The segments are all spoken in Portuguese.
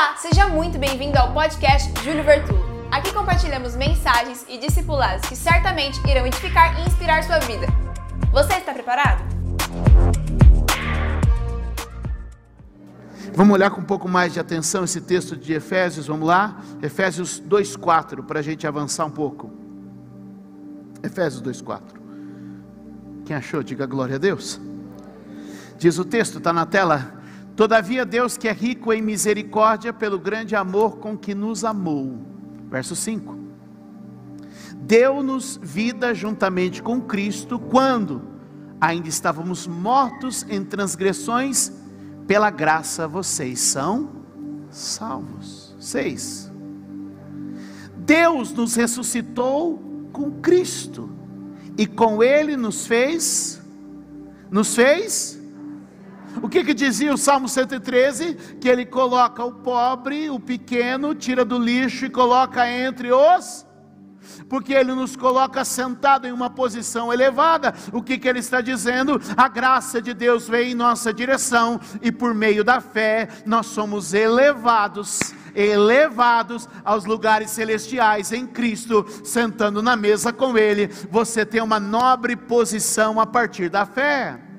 Olá, seja muito bem-vindo ao podcast Júlio Vertu. Aqui compartilhamos mensagens e discipulados que certamente irão edificar e inspirar sua vida. Você está preparado? Vamos olhar com um pouco mais de atenção esse texto de Efésios, vamos lá? Efésios 2,4, para a gente avançar um pouco. Efésios 2,4. Quem achou, diga glória a Deus. Diz o texto, está na tela. Todavia, Deus que é rico em misericórdia, pelo grande amor com que nos amou. Verso 5. Deu-nos vida juntamente com Cristo, quando ainda estávamos mortos em transgressões, pela graça vocês são salvos. 6. Deus nos ressuscitou com Cristo, e com Ele nos fez, nos fez o que, que dizia o Salmo 113? Que ele coloca o pobre, o pequeno, tira do lixo e coloca entre os. Porque ele nos coloca sentado em uma posição elevada. O que, que ele está dizendo? A graça de Deus vem em nossa direção e por meio da fé nós somos elevados elevados aos lugares celestiais em Cristo, sentando na mesa com Ele, você tem uma nobre posição a partir da fé.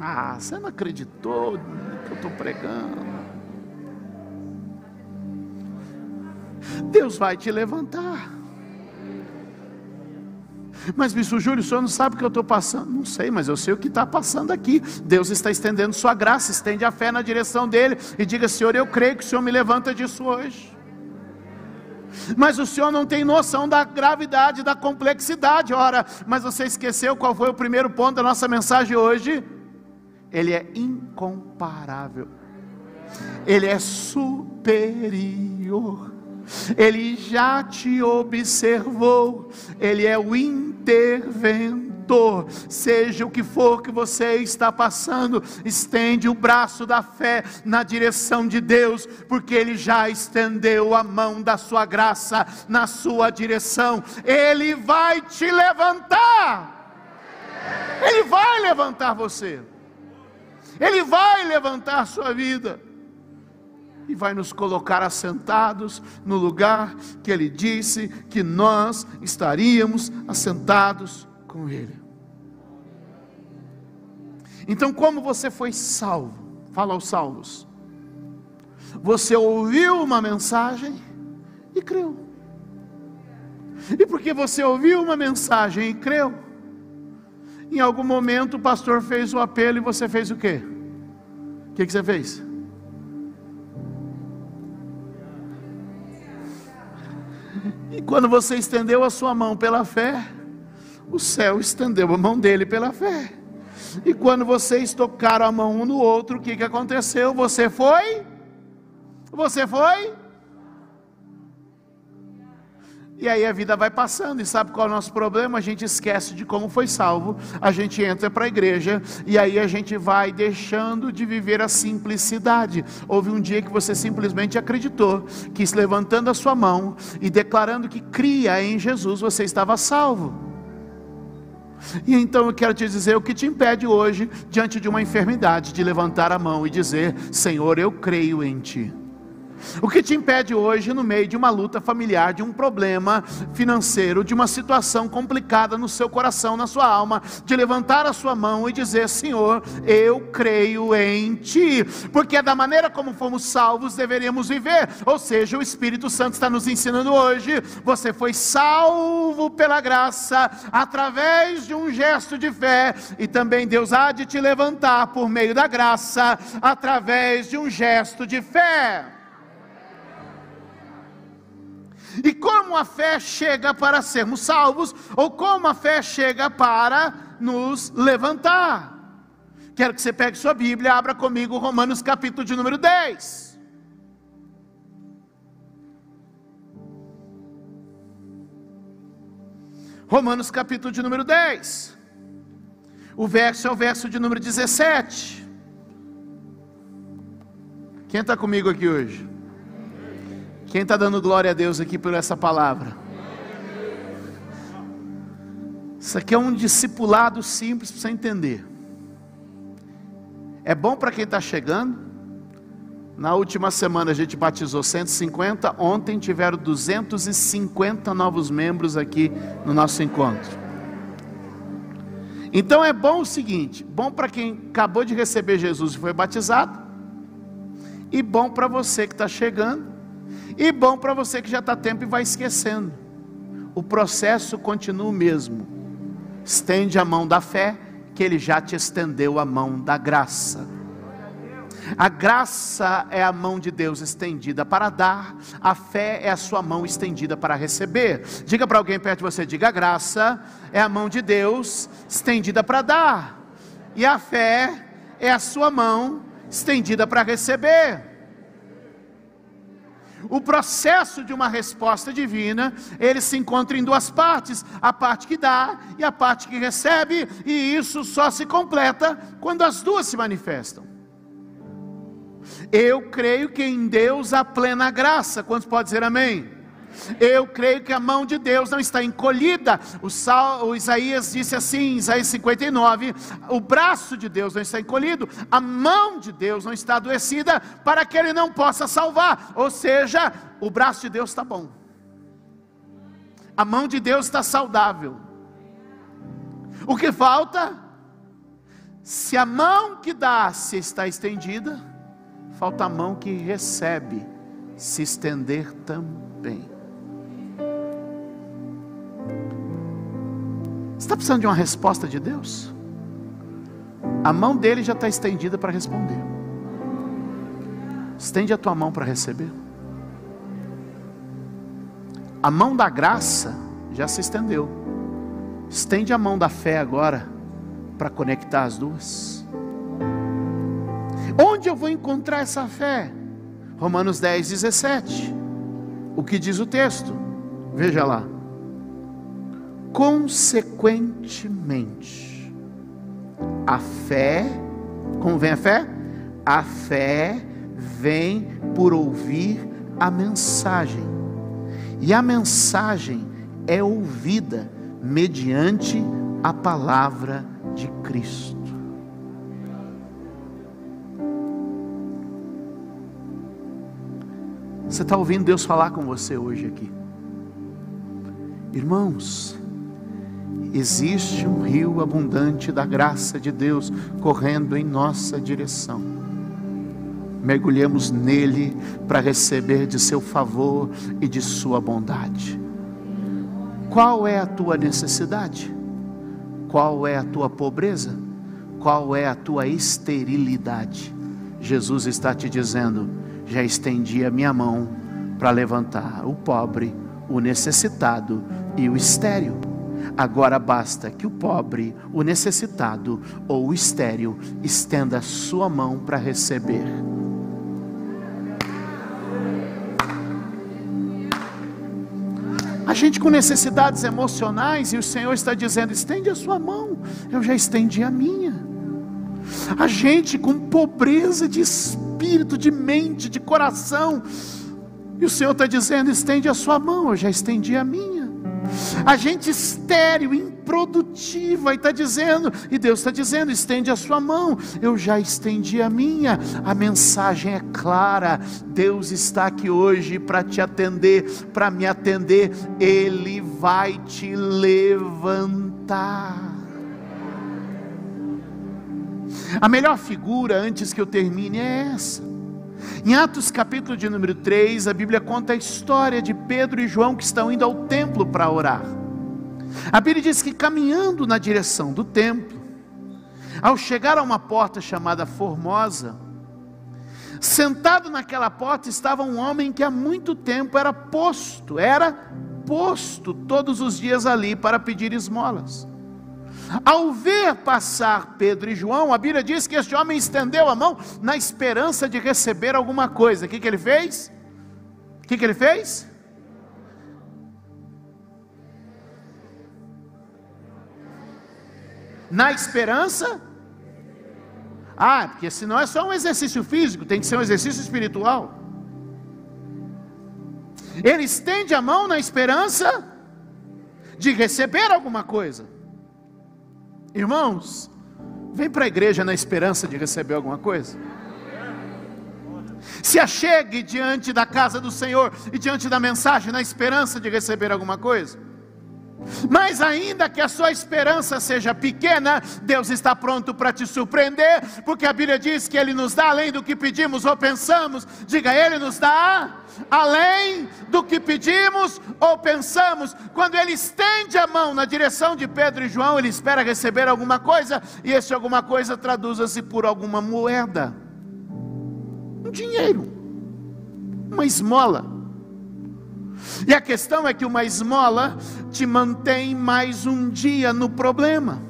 Ah, você não acreditou no que eu estou pregando. Deus vai te levantar. Mas, bicho Júlio, o senhor não sabe o que eu estou passando? Não sei, mas eu sei o que está passando aqui. Deus está estendendo sua graça, estende a fé na direção dele e diga: Senhor, eu creio que o senhor me levanta disso hoje. Mas o senhor não tem noção da gravidade, da complexidade. Ora, mas você esqueceu qual foi o primeiro ponto da nossa mensagem hoje? Ele é incomparável, Ele é superior, Ele já te observou, Ele é o interventor. Seja o que for que você está passando, estende o braço da fé na direção de Deus, porque Ele já estendeu a mão da sua graça na sua direção. Ele vai te levantar. Ele vai levantar você. Ele vai levantar a sua vida e vai nos colocar assentados no lugar que Ele disse que nós estaríamos assentados com Ele. Então, como você foi salvo? Fala aos salvos. Você ouviu uma mensagem e creu. E porque você ouviu uma mensagem e creu, em algum momento o pastor fez o apelo e você fez o quê? O que, que você fez? E quando você estendeu a sua mão pela fé, o céu estendeu a mão dele pela fé. E quando vocês tocaram a mão um no outro, o que, que aconteceu? Você foi? Você foi? E aí a vida vai passando, e sabe qual é o nosso problema? A gente esquece de como foi salvo, a gente entra para a igreja, e aí a gente vai deixando de viver a simplicidade. Houve um dia que você simplesmente acreditou, que levantando a sua mão e declarando que cria em Jesus, você estava salvo. E então eu quero te dizer o que te impede hoje, diante de uma enfermidade, de levantar a mão e dizer: Senhor, eu creio em Ti. O que te impede hoje, no meio de uma luta familiar, de um problema financeiro, de uma situação complicada no seu coração, na sua alma, de levantar a sua mão e dizer: Senhor, eu creio em Ti, porque é da maneira como fomos salvos deveríamos viver. Ou seja, o Espírito Santo está nos ensinando hoje: você foi salvo pela graça, através de um gesto de fé, e também Deus há de te levantar por meio da graça, através de um gesto de fé. E como a fé chega para sermos salvos, ou como a fé chega para nos levantar. Quero que você pegue sua Bíblia, abra comigo Romanos capítulo de número 10. Romanos capítulo de número 10. O verso é o verso de número 17. Quem está comigo aqui hoje? Quem está dando glória a Deus aqui por essa palavra? Isso aqui é um discipulado simples para você entender. É bom para quem está chegando, Na última semana a gente batizou 150, ontem tiveram 250 novos membros aqui no nosso encontro. Então é bom o seguinte: bom para quem acabou de receber Jesus e foi batizado, e bom para você que está chegando, e bom para você que já está tempo e vai esquecendo. O processo continua o mesmo. Estende a mão da fé, que ele já te estendeu a mão da graça. A graça é a mão de Deus estendida para dar, a fé é a sua mão estendida para receber. Diga para alguém perto de você: diga, a graça é a mão de Deus estendida para dar, e a fé é a sua mão estendida para receber. O processo de uma resposta divina, ele se encontra em duas partes: a parte que dá e a parte que recebe, e isso só se completa quando as duas se manifestam. Eu creio que em Deus há plena graça. Quantos pode dizer amém? Eu creio que a mão de Deus não está encolhida. O, Sal, o, Isaías disse assim, Isaías 59, o braço de Deus não está encolhido, a mão de Deus não está adoecida para que ele não possa salvar. Ou seja, o braço de Deus está bom. A mão de Deus está saudável. O que falta? Se a mão que dá se está estendida, falta a mão que recebe se estender também. Está precisando de uma resposta de Deus? A mão dele já está estendida para responder. Estende a tua mão para receber. A mão da graça já se estendeu. Estende a mão da fé agora para conectar as duas. Onde eu vou encontrar essa fé? Romanos 10, 17. O que diz o texto? Veja lá. Consequentemente, a fé, como vem a fé? A fé vem por ouvir a mensagem, e a mensagem é ouvida mediante a palavra de Cristo. Você está ouvindo Deus falar com você hoje aqui? Irmãos, existe um rio abundante da graça de Deus correndo em nossa direção. Mergulhemos nele para receber de seu favor e de sua bondade. Qual é a tua necessidade? Qual é a tua pobreza? Qual é a tua esterilidade? Jesus está te dizendo: já estendi a minha mão para levantar o pobre, o necessitado e o estéril. Agora basta que o pobre, o necessitado ou o estéril estenda a sua mão para receber. A gente com necessidades emocionais e o Senhor está dizendo: estende a sua mão, eu já estendi a minha. A gente com pobreza de espírito de mente, de coração. E o Senhor está dizendo: estende a sua mão, eu já estendi a minha. A gente estéreo, improdutiva, e está dizendo, e Deus está dizendo: estende a sua mão, eu já estendi a minha. A mensagem é clara: Deus está aqui hoje para te atender, para me atender, Ele vai te levantar. A melhor figura, antes que eu termine, é essa. Em Atos capítulo de número 3, a Bíblia conta a história de Pedro e João que estão indo ao templo para orar. A Bíblia diz que caminhando na direção do templo, ao chegar a uma porta chamada Formosa, sentado naquela porta estava um homem que há muito tempo era posto, era posto todos os dias ali para pedir esmolas. Ao ver passar Pedro e João, a Bíblia diz que este homem estendeu a mão na esperança de receber alguma coisa. O que, que ele fez? O que, que ele fez? Na esperança? Ah, porque senão é só um exercício físico, tem que ser um exercício espiritual. Ele estende a mão na esperança de receber alguma coisa. Irmãos, vem para a igreja na esperança de receber alguma coisa. Se achegue diante da casa do Senhor e diante da mensagem, na esperança de receber alguma coisa. Mas ainda que a sua esperança seja pequena, Deus está pronto para te surpreender, porque a Bíblia diz que Ele nos dá além do que pedimos ou pensamos. Diga, Ele nos dá além do que pedimos ou pensamos. Quando Ele estende a mão na direção de Pedro e João, Ele espera receber alguma coisa, e esse alguma coisa traduza-se por alguma moeda, um dinheiro, uma esmola. E a questão é que uma esmola te mantém mais um dia no problema.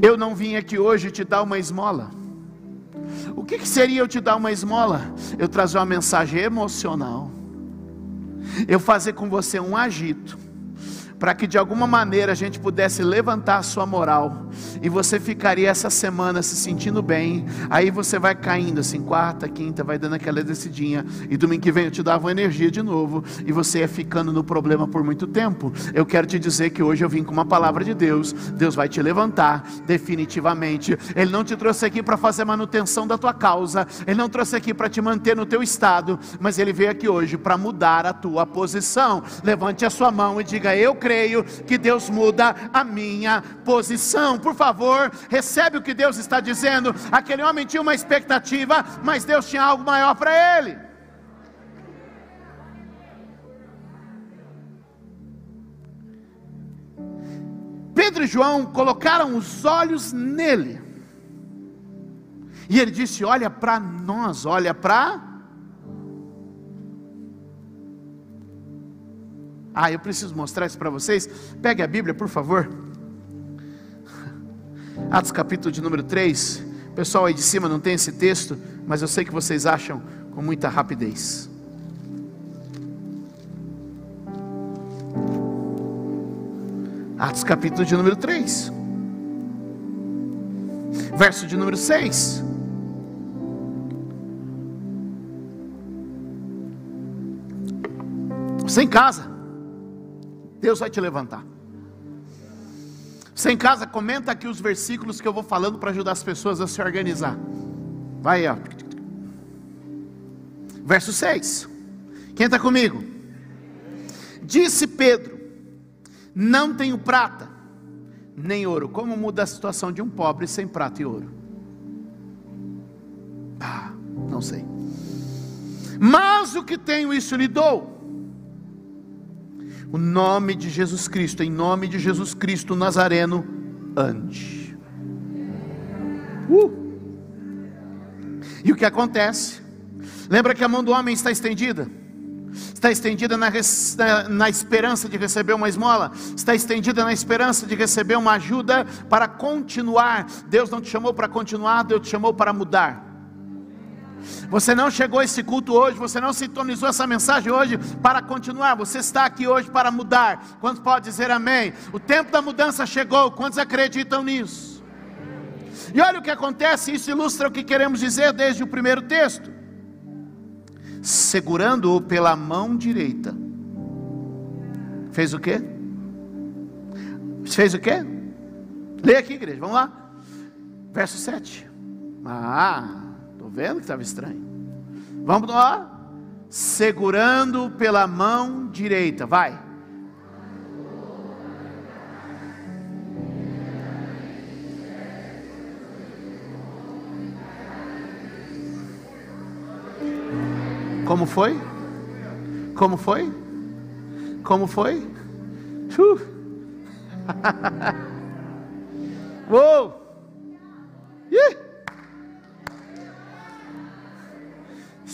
Eu não vim aqui hoje te dar uma esmola. O que, que seria eu te dar uma esmola? Eu trazer uma mensagem emocional. Eu fazer com você um agito para que de alguma maneira a gente pudesse levantar a sua moral e você ficaria essa semana se sentindo bem. Aí você vai caindo assim, quarta, quinta, vai dando aquela descidinha e domingo que vem eu te dava energia de novo e você ia ficando no problema por muito tempo. Eu quero te dizer que hoje eu vim com uma palavra de Deus. Deus vai te levantar definitivamente. Ele não te trouxe aqui para fazer manutenção da tua causa. Ele não trouxe aqui para te manter no teu estado, mas ele veio aqui hoje para mudar a tua posição. Levante a sua mão e diga: Eu creio creio que Deus muda a minha posição. Por favor, recebe o que Deus está dizendo. Aquele homem tinha uma expectativa, mas Deus tinha algo maior para ele. Pedro e João colocaram os olhos nele. E ele disse: Olha para nós, olha para Ah, eu preciso mostrar isso para vocês. Pegue a Bíblia, por favor. Atos capítulo de número 3. Pessoal aí de cima não tem esse texto, mas eu sei que vocês acham com muita rapidez. Atos capítulo de número 3. Verso de número 6. Você em casa. Deus vai te levantar. Você em casa, comenta aqui os versículos que eu vou falando para ajudar as pessoas a se organizar. Vai, ó. Verso 6. Quem está comigo? Disse Pedro: Não tenho prata, nem ouro. Como muda a situação de um pobre sem prata e ouro? Ah, não sei. Mas o que tenho, isso lhe dou o nome de Jesus Cristo, em nome de Jesus Cristo Nazareno, ande. Uh. E o que acontece? Lembra que a mão do homem está estendida? Está estendida na, na, na, esperança de receber uma esmola, está estendida na esperança de receber uma ajuda para continuar. Deus não te chamou para continuar, Deus te chamou para mudar. Você não chegou a esse culto hoje, você não sintonizou essa mensagem hoje para continuar, você está aqui hoje para mudar. Quantos pode dizer amém? O tempo da mudança chegou, quantos acreditam nisso? E olha o que acontece, isso ilustra o que queremos dizer desde o primeiro texto. Segurando-o pela mão direita. Fez o quê? Fez o quê? Leia aqui, igreja, vamos lá. Verso 7. Ah, vendo que estava estranho. Vamos lá. Segurando pela mão direita. Vai. Como foi? Como foi? Como foi? Uh. Uou!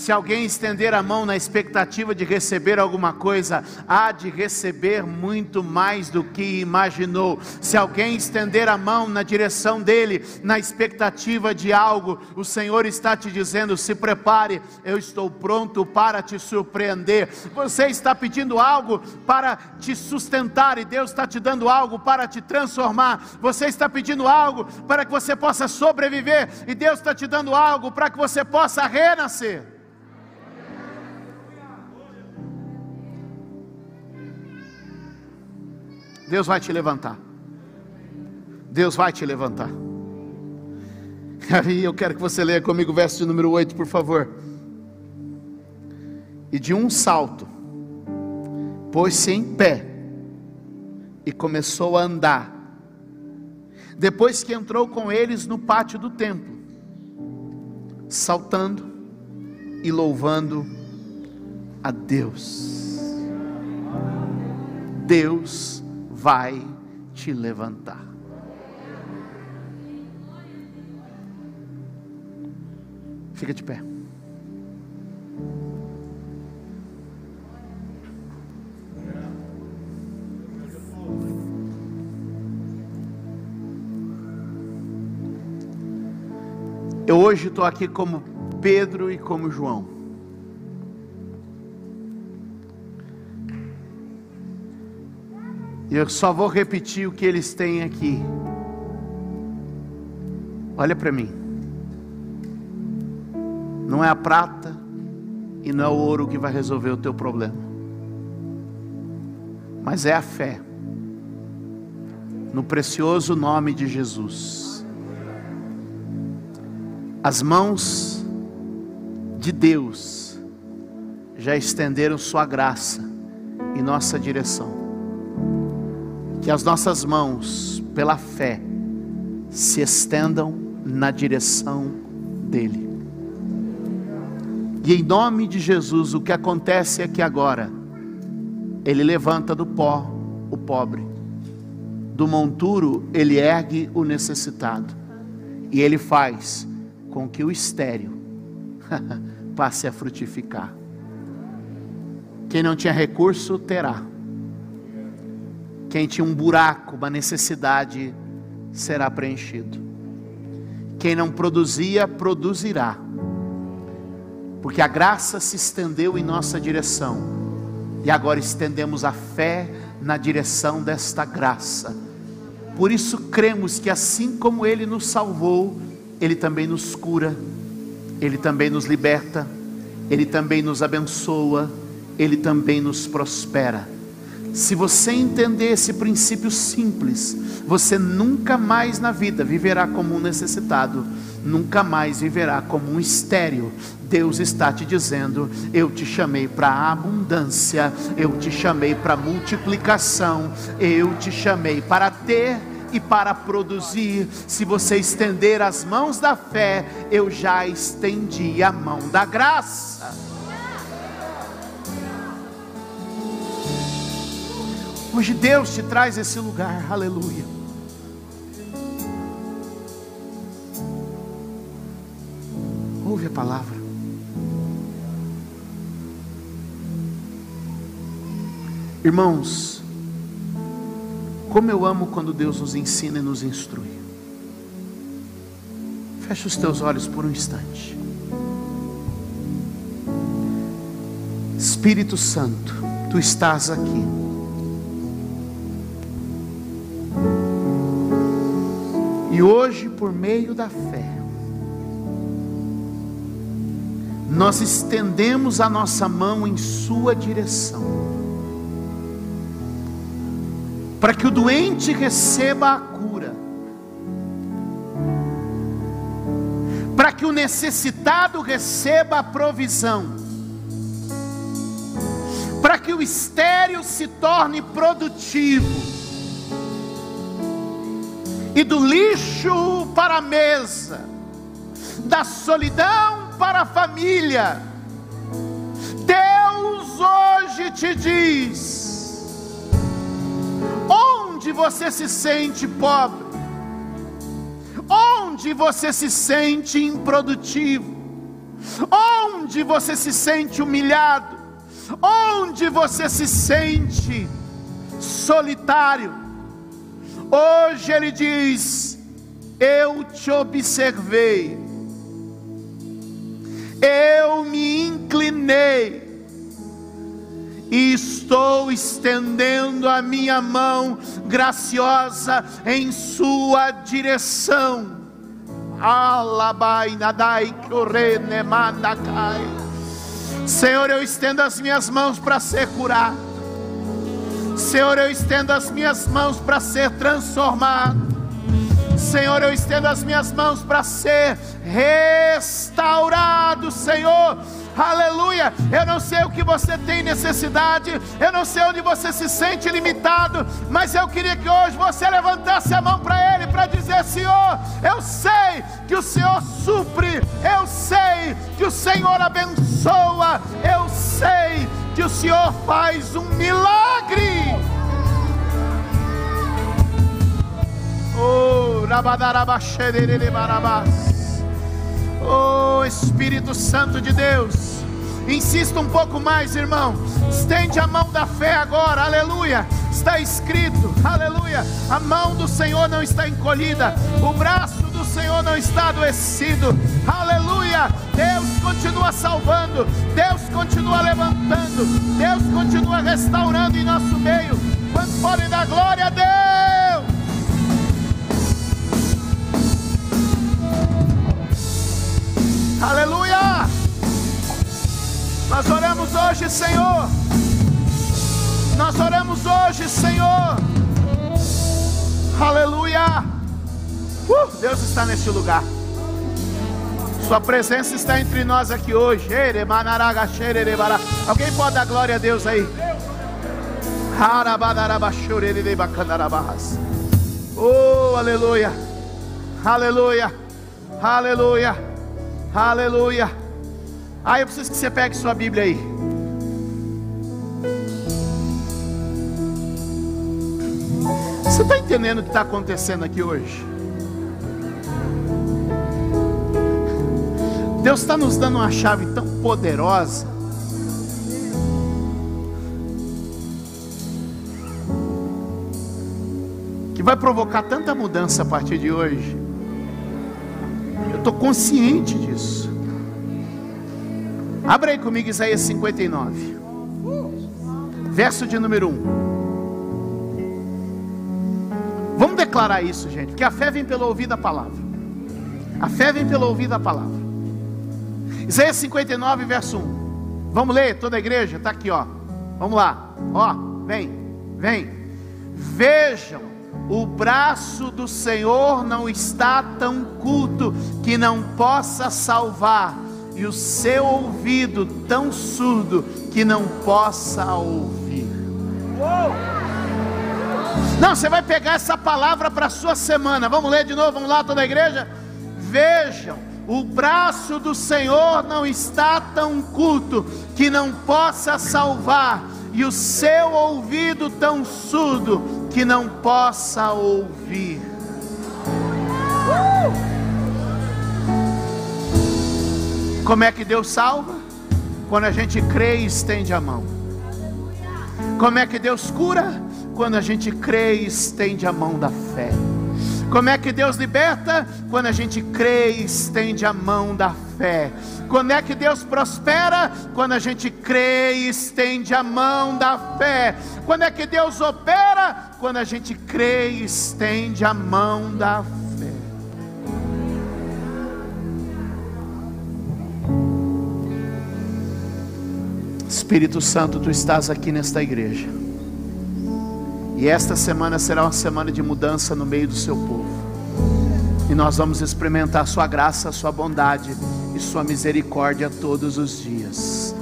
Se alguém estender a mão na expectativa de receber alguma coisa, há de receber muito mais do que imaginou. Se alguém estender a mão na direção dele, na expectativa de algo, o Senhor está te dizendo: se prepare, eu estou pronto para te surpreender. Você está pedindo algo para te sustentar e Deus está te dando algo para te transformar. Você está pedindo algo para que você possa sobreviver e Deus está te dando algo para que você possa renascer. Deus vai te levantar. Deus vai te levantar. Aí eu quero que você leia comigo o verso de número 8, por favor. E de um salto, pôs-se em pé e começou a andar. Depois que entrou com eles no pátio do templo, saltando e louvando a Deus. Deus vai te levantar. Fica de pé. Eu hoje estou aqui como Pedro e como João. E eu só vou repetir o que eles têm aqui. Olha para mim. Não é a prata e não é o ouro que vai resolver o teu problema, mas é a fé no precioso nome de Jesus. As mãos de Deus já estenderam Sua graça em nossa direção. Que as nossas mãos, pela fé, se estendam na direção dEle. E em nome de Jesus, o que acontece é que agora, Ele levanta do pó o pobre, do monturo, Ele ergue o necessitado, e Ele faz com que o estéreo passe a frutificar. Quem não tinha recurso, terá. Quem tinha um buraco, uma necessidade, será preenchido. Quem não produzia, produzirá porque a graça se estendeu em nossa direção, e agora estendemos a fé na direção desta graça. Por isso cremos que assim como Ele nos salvou, Ele também nos cura, Ele também nos liberta, Ele também nos abençoa, Ele também nos prospera. Se você entender esse princípio simples, você nunca mais na vida viverá como um necessitado, nunca mais viverá como um estéril. Deus está te dizendo: Eu te chamei para abundância, eu te chamei para multiplicação, eu te chamei para ter e para produzir. Se você estender as mãos da fé, eu já estendi a mão da graça. Hoje Deus te traz esse lugar, aleluia. Ouve a palavra. Irmãos, como eu amo quando Deus nos ensina e nos instrui. Feche os teus olhos por um instante. Espírito Santo, tu estás aqui. E hoje, por meio da fé, nós estendemos a nossa mão em Sua direção, para que o doente receba a cura, para que o necessitado receba a provisão, para que o estéril se torne produtivo, e do lixo para a mesa, da solidão para a família. Deus hoje te diz: onde você se sente pobre, onde você se sente improdutivo, onde você se sente humilhado, onde você se sente solitário, Hoje ele diz: Eu te observei, eu me inclinei, e estou estendendo a minha mão graciosa em sua direção. Alabai nadai Senhor, eu estendo as minhas mãos para ser curado. Senhor, eu estendo as minhas mãos para ser transformado. Senhor, eu estendo as minhas mãos para ser restaurado, Senhor aleluia. Eu não sei o que você tem necessidade, eu não sei onde você se sente limitado, mas eu queria que hoje você levantasse a mão para Ele para dizer: Senhor, eu sei que o Senhor supre, eu sei que o Senhor abençoa, que o Senhor faz um milagre. Oh, Oh, Espírito Santo de Deus. Insista um pouco mais, irmão. Estende a mão da fé agora, aleluia. Está escrito, aleluia. A mão do Senhor não está encolhida, o braço Senhor não está adoecido, aleluia. Deus continua salvando, Deus continua levantando, Deus continua restaurando em nosso meio. Quantos podem dar glória a Deus? Aleluia! Nós oramos hoje, Senhor. Nós oramos hoje, Senhor. Aleluia. Deus está neste lugar. Sua presença está entre nós aqui hoje. Alguém pode dar glória a Deus aí? Oh, aleluia. Aleluia. Aleluia. Aleluia. Ah, eu preciso que você pegue sua Bíblia aí. Você está entendendo o que está acontecendo aqui hoje? Deus está nos dando uma chave tão poderosa. Que vai provocar tanta mudança a partir de hoje. Eu estou consciente disso. Abra aí comigo Isaías 59, verso de número 1. Vamos declarar isso, gente, porque a fé vem pelo ouvir da palavra. A fé vem pelo ouvir da palavra. Isaías 59, verso 1. Vamos ler, toda a igreja, está aqui, ó. Vamos lá, ó, vem, vem. Vejam, o braço do Senhor não está tão culto que não possa salvar e o seu ouvido tão surdo que não possa ouvir. Não, você vai pegar essa palavra para a sua semana. Vamos ler de novo, vamos lá, toda a igreja. Vejam, o braço do Senhor não está tão culto que não possa salvar, e o seu ouvido tão surdo que não possa ouvir. Uh! Como é que Deus salva? Quando a gente crê e estende a mão. Como é que Deus cura? Quando a gente crê e estende a mão da fé. Como é que Deus liberta? Quando a gente crê e estende a mão da fé. Quando é que Deus prospera? Quando a gente crê e estende a mão da fé. Quando é que Deus opera? Quando a gente crê e estende a mão da fé. Espírito Santo, tu estás aqui nesta igreja. E esta semana será uma semana de mudança no meio do seu povo. E nós vamos experimentar Sua graça, Sua bondade e Sua misericórdia todos os dias.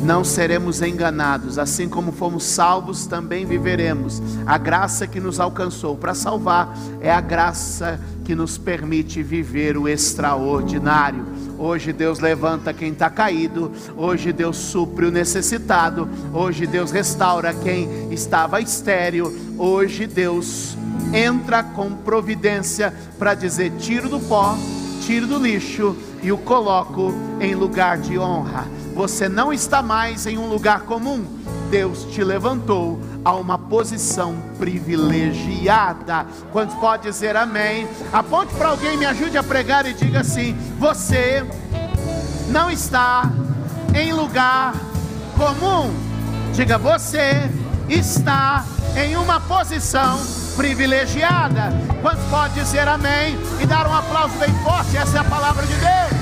Não seremos enganados, assim como fomos salvos, também viveremos. A graça que nos alcançou para salvar é a graça que nos permite viver o extraordinário. Hoje Deus levanta quem está caído, hoje Deus supre o necessitado, hoje Deus restaura quem estava estéril, hoje Deus entra com providência para dizer: tiro do pó, tiro do lixo e o coloco em lugar de honra. Você não está mais em um lugar comum, Deus te levantou a uma posição privilegiada. Quantos pode dizer amém? Aponte para alguém, me ajude a pregar e diga assim: Você não está em lugar comum. Diga, você está em uma posição privilegiada. Quantos pode dizer amém e dar um aplauso bem forte? Essa é a palavra de Deus.